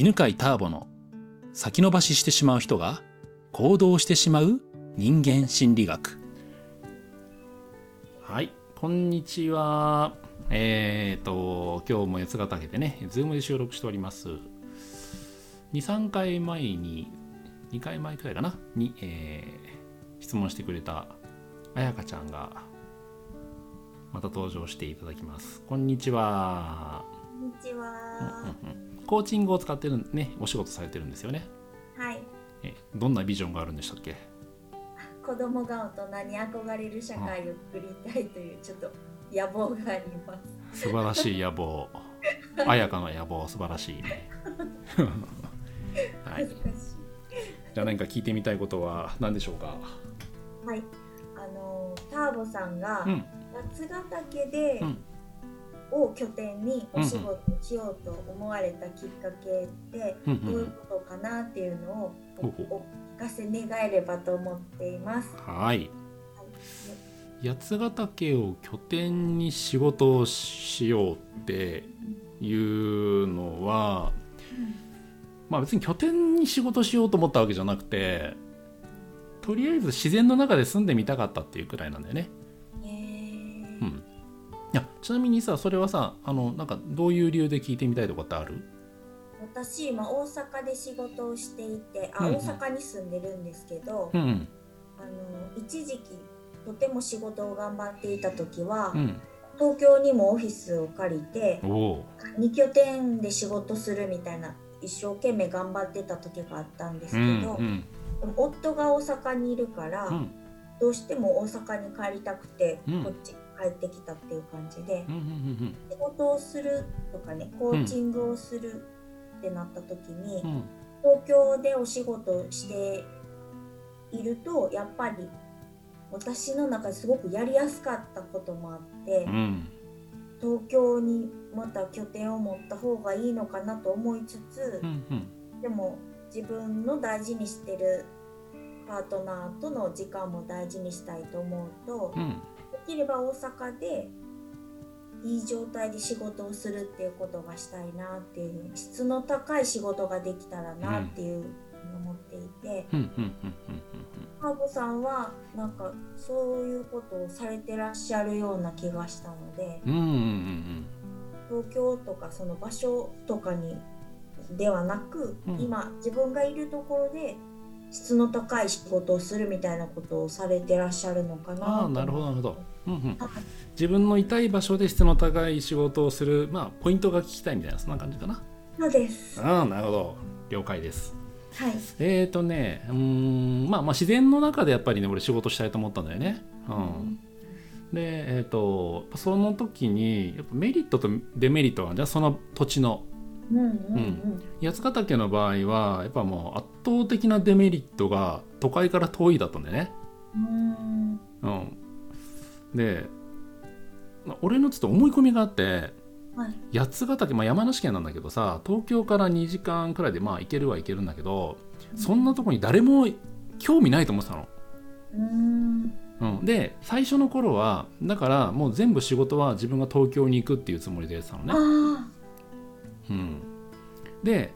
犬飼ターボの先延ばししてしまう人が行動してしまう人間心理学。はいこんにちは。えっ、と今日も八ヶ岳でねズームで収録しております。23回前に2回前くらいかな？に、えー質問してくれたあやかちゃんがまた登場していただきます。こんにちは。こんにちは。うんうんコーチングを使ってるねお仕事されてるんですよね。はい。えどんなビジョンがあるんでしたっけ？子供が大人に憧れる社会を作りたいというちょっと野望があります。素晴らしい野望。綾香の野望素晴らしいね。はい。じゃあ何か聞いてみたいことは何でしょうか？い。はい。あのターボさんがうん。八ヶ岳で、うんを拠点にお仕事しようと思われたきっかけってうんどういうことかなっていうのをお聞かせ願えればと思っています。はい。はい。八ヶ岳を拠点に仕事をしようっていうのはまあ別に拠点に仕事しようと思ったわけじゃなくてとりあえず自然の中で住んでみたかったっていうくらいなんだよね。へー。うん、いやちなみにさそれはさあのなんかどういう理由で聞いてみたいとかってある？私今大阪で仕事をしていてあ、うんうん。大阪に住んでるんですけど、うんうん。あの一時期とても仕事を頑張っていた時は、うん。東京にもオフィスを借りておお。2拠点で仕事するみたいな一生懸命頑張ってた時があったんですうけど、んうん。でも夫が大阪にいるから、うん。どうしても大阪に帰りたくて、うん。こっち帰ってきたっていう感じで、仕事をするとかねコーチングをするってなった時に、東京でお仕事をしているとやっぱり私の中ですごくやりやすかったこともあって、うん。東京にまた拠点を持った方がいいのかなと思いつつう、んうん。でも自分の大事にしてるパートナーとの時間も大事にしたいと思うと、うん。できれば大阪でいい状態で仕事をするっていうことがしたいなっていう質の高い仕事ができたらなっていうに思っていて、ハーボさんはなんかそういうことをされてらっしゃるような気がしたので。東京とかその場所とかにではなく、うん。今自分がいるところで質の高い仕事をするみたいなことをされてらっしゃるのかなあなるほどなるほど。うんうん。はい。自分のいたい場所で質の高い仕事をするまあポイントが聞きたいみたいなそんな感じかな。そうです。ああなるほど。了解です。はい。えーとねうーんまあまあ自然の中でやっぱりね俺仕事したいと思ったんだよね。うん。でえっ、とその時にやっぱメリットとデメリットがじゃあその土地の。うんうんうん。八ヶ岳の場合はやっぱもう圧倒的なデメリットが都会から遠いだったんだよね。うんうん、でまあ俺のちょっと思い込みがあってはい。八ヶ岳、まあ、山梨県なんだけどさ東京から2時間くらいでまあ行けるは行けるんだけどそんなとこに誰も興味ないと思ってたの。うん。うん、で最初の頃はだからもう全部仕事は自分が東京に行くっていうつもりでやってたのね。あうん、で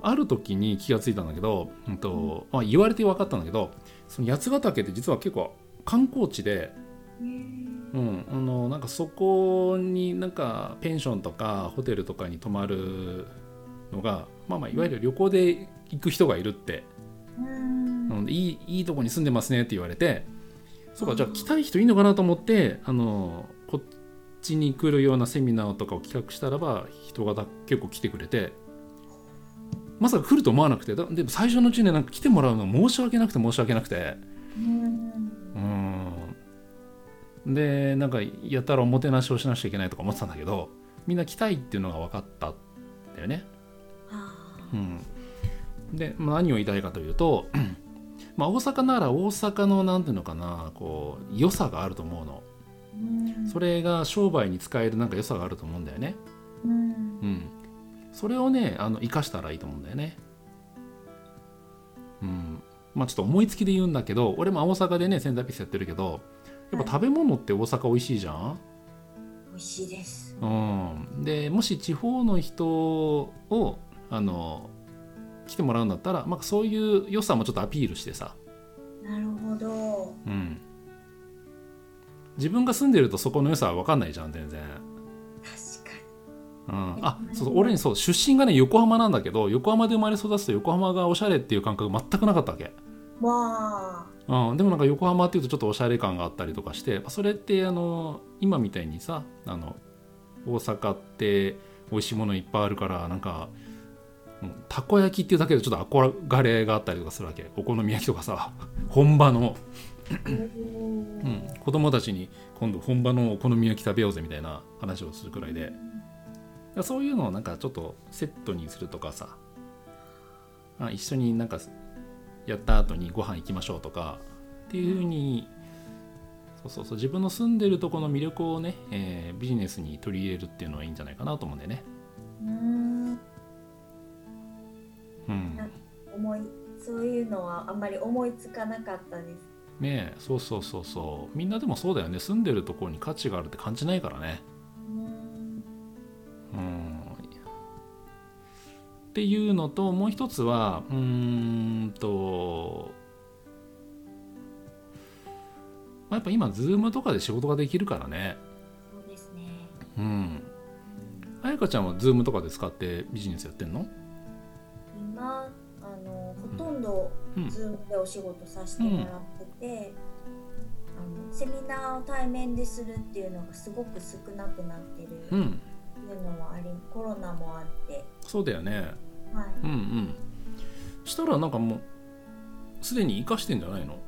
ある時に気がついたんだけど、うんとまあ、言われて分かったんだけどその八ヶ岳って実は結構観光地で、あ。うん、あのなんかそこになんかペンションとかホテルとかに泊まるのが、まあ、まあいわゆる旅行で行く人がいるって、うん。うん、いいいいとこに住んでますねって言われてそうかじゃあ来たい人いいのかなと思ってあのこっちに来るようなセミナーとかを企画したらば人がだ結構来てくれてまさか来ると思わなくて。だでも最初のうちねなんか来てもらうの申し訳なくて申し訳なくて。うん。うんでなんかやたらおもてなしをしなくちゃいけないとか思ってたんだけどみんな来たいっていうのが分かったんだよね。あうん、で、まあ、何を言いたいかというと まあ大阪なら大阪のなんていうのかなこう良さがあると思うの。うん。それが商売に使えるなんか良さがあると思うんだよね。うん。うんそれをねあの生かしたらいいと思うんだよね。うん。まあちょっと思いつきで言うんだけど俺も大阪でね仙台ピースやってるけどやっぱ食べ物って大阪美味しいじゃん、美味しいです。うん、でもし地方の人をあの来てもらうんだったら、まあ、そういう良さもちょっとアピールしてさ、なるほど。うん、自分が住んでるとそこの良さは分かんないじゃん全然。確かうん、あそうそう俺にそう出身がね横浜なんだけど横浜で生まれ育つと横浜がおしゃれっていう感覚全くなかったわけ、にわあ。うん、でもなんか横浜っていうとちょっとおしゃれ感があったりとかしてそれってあの今みたいにさあの大阪って美味しいものいっぱいあるからなんかたこ焼きっていうだけでちょっと憧れがあったりとかするわけ。お好み焼きとかさ 本場の、うん、子供たちに今度本場のお好み焼き食べようぜみたいな話をするくらいでそういうのをなんかちょっとセットにするとかさ。あ一緒になんかやった後にご飯行きましょうとか。っていうふうにそうそうそう。自分の住んでるところの魅力をね、えービジネスに取り入れるっていうのはいいんじゃないかなと思うんでね。うん。うん、思いそういうのはあんまり思いつかなかったです。ねえそうそうそうそう。みんなでもそうだよね。住んでるところに価値があるって感じないからね。っていうのともう一つはうーんと、まあ、やっぱ今 Zoom とかで仕事ができるからね。そうですね。うん。彩香ちゃんは Zoom とかで使ってビジネスやってんの？今あのほとんどうん。Zoom でお仕事させてもらってて、あのセミナーを対面でするっていうのがすごく少なくなってるってうんいうのもありコロナもあってそうだよね。はい。うんうん。したらなんかもうすでに生かしてんじゃないの？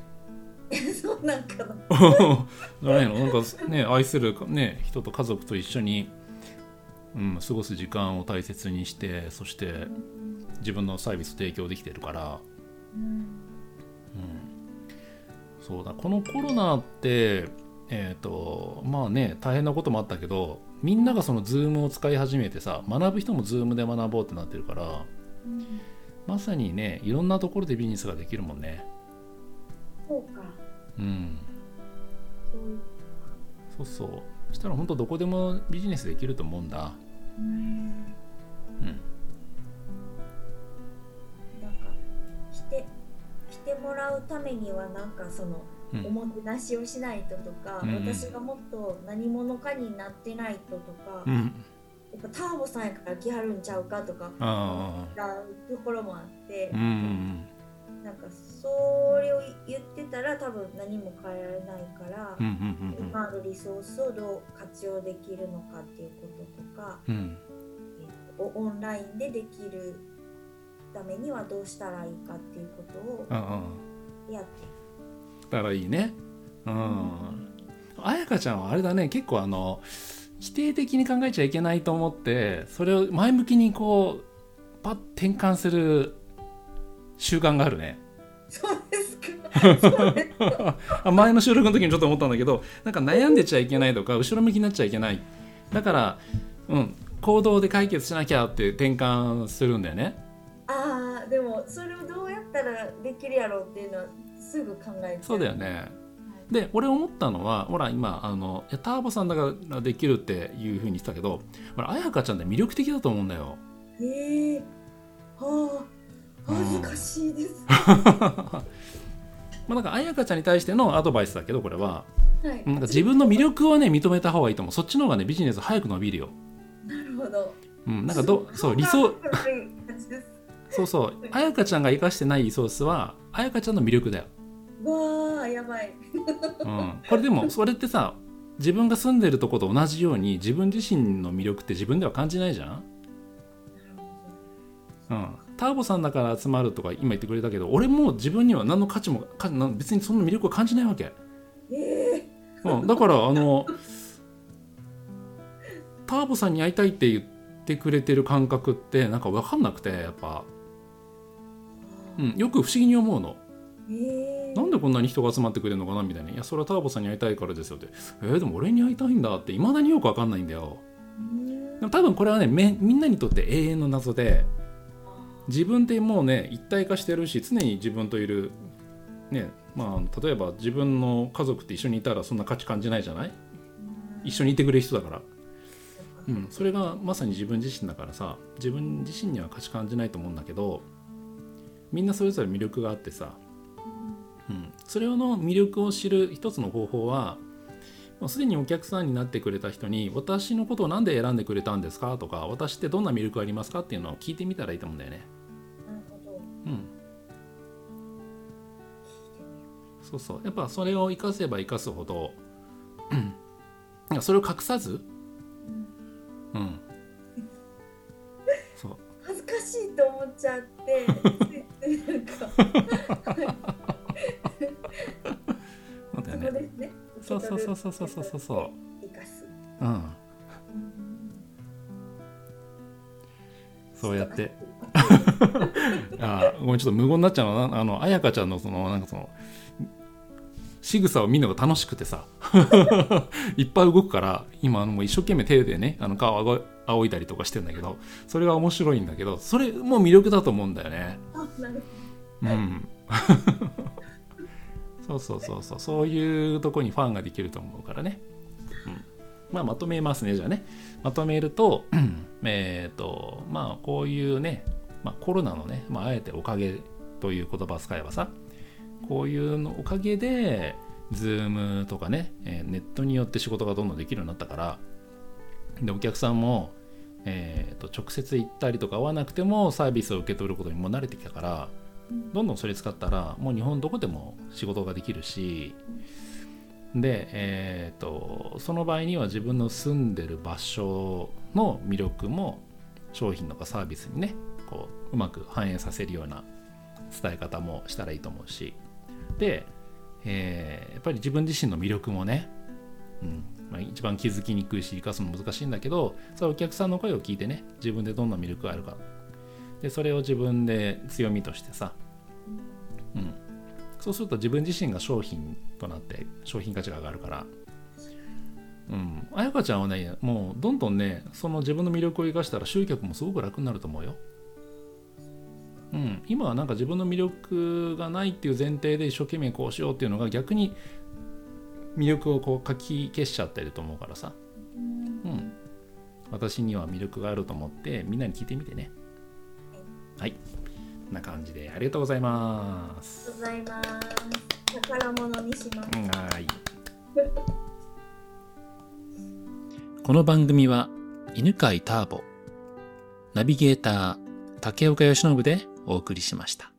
そうなんかな。じゃないの？なんかね愛する、ね、人と家族と一緒に、うん、過ごす時間を大切にしてそして自分のサービス提供できてるから、うん。うん、そうだ。このコロナってえっ、とまあね大変なこともあったけどみんながその Zoom を使い始めてさ学ぶ人も Zoom で学ぼうってなってるからうん。まさにねいろんなところでビジネスができるもんね。そうか。うん。そうそうそしたら本当どこでもビジネスできると思うんだ。うんうん。なんか来て来てもらうためにはなんかそのうんおもてなしをしないととか、うんうん。私がもっと何者かになってないととか、やうん。っぱターボさんやから来はるんちゃうかとかああ。なところもあってう、んなんかそれを言ってたら多分何も変えられないから、今あるリソースをどう活用できるのかっていうこととか、えっとオンラインでできるためにはどうしたらいいかっていうことをやってだからいいね。うん。彩香ちゃんはあれだね。結構あの否定的に考えちゃいけないと思ってそれを前向きにこうパッ転換する習慣があるね。そうですか。前の収録の時にちょっと思ったんだけどなんか悩んでちゃいけないとか後ろ向きになっちゃいけない。だからうん行動で解決しなきゃって転換するんだよね。ああでもそれをどうやったらできるやろうっていうのはすぐ考えて。そうだよね。で俺思ったのはほら今あのターボさんだからできるっていうふうに言ってたけどほら彩香ちゃんって魅力的だと思うんだよ。へえ。はあ。恥ずかしいです、まあなんか彩香ちゃんに対してのアドバイスだけどこれは。はい。なんか自分の魅力をね認めた方がいいと思う。そっちの方がねビジネス早く伸びるよ、なるほど。うん、なんかどそう理想そうそう。彩香ちゃんが生かしてないリソースは彩香ちゃんの魅力だよ、わあやばい。うん、これでもそれってさ自分が住んでるとこと同じように自分自身の魅力って自分では感じないじゃん？うん、ターボさんだから集まるとか今言ってくれたけど俺も自分には何の価値も別にそんな魅力を感じないわけ、ええうん、だからあのターボさんに会いたいって言ってくれてる感覚ってなんか分かんなくてやっぱ、うん、よく不思議に思うの。ええなんでこんなに人が集まってくれるのかなみたいな「いやそれはターボさんに会いたいからですよ」って「えー、でも俺に会いたいんだ」っていまだによく分かんないんだよ。でも多分これはねみんなにとって永遠の謎で自分ってもうね一体化してるし常に自分といるねまあ例えば自分の家族って一緒にいたらそんな価値感じないじゃない？一緒にいてくれる人だから、うん、それがまさに自分自身だからさ自分自身には価値感じないと思うんだけどみんなそれぞれ魅力があってさ、それの魅力を知る一つの方法はもうすでにお客さんになってくれた人に「私のことを何で選んでくれたんですか?」とか「私ってどんな魅力ありますか?」っていうのを聞いてみたらいいと思うんだよね。なるほど。うん、そうそう。やっぱそれを生かせば生かすほど、うん。それを隠さず、うん、そう。恥ずかしいと思っちゃって なんかなんだそうそうそうそうそうそうそう。そう、そうやってあごめんちょっと無言になっちゃうのあの彩香ちゃんのそのなんかその仕草を見るのが楽しくてさいっぱい動くから今あのもう一生懸命手でねあの顔を仰いだりとかしてんだけどそれが面白いんだけどそれも魅力だと思うんだよねうんそうそうそうそう。そういうとこにファンができると思うからね、うん、まあまとめますねじゃあね。まとめると えっとまあこういうね、まあ、コロナのね、まあ、あえておかげという言葉を使えばさこういうのおかげで Zoom とかね、えーネットによって仕事がどんどんできるようになったからでお客さんも、えーと直接行ったりとか会わなくてもサービスを受け取ることにも慣れてきたからどんどんそれ使ったらもう日本どこでも仕事ができるしで、えー、とその場合には自分の住んでる場所の魅力も商品とかサービスにねこううまく反映させるような伝え方もしたらいいと思うし。で、えーやっぱり自分自身の魅力もね、うんまあ、一番気づきにくいし生かすの難しいんだけどそれお客さんの声を聞いてね自分でどんな魅力があるかでそれを自分で強みとしてさ、うん、そうすると自分自身が商品となって商品価値が上がるから。うん。彩香ちゃんはねもうどんどんねその自分の魅力を生かしたら集客もすごく楽になると思うよ。うん、今はなんか自分の魅力がないっていう前提で一生懸命こうしようっていうのが逆に魅力をこう書き消しちゃってると思うからさ、うん、私には魅力があると思ってみんなに聞いてみてね。はい。こんな感じでありがとうございます。ございます。宝物にします。うんはい。この番組は犬飼ターボナビゲーター竹岡由伸でお送りしました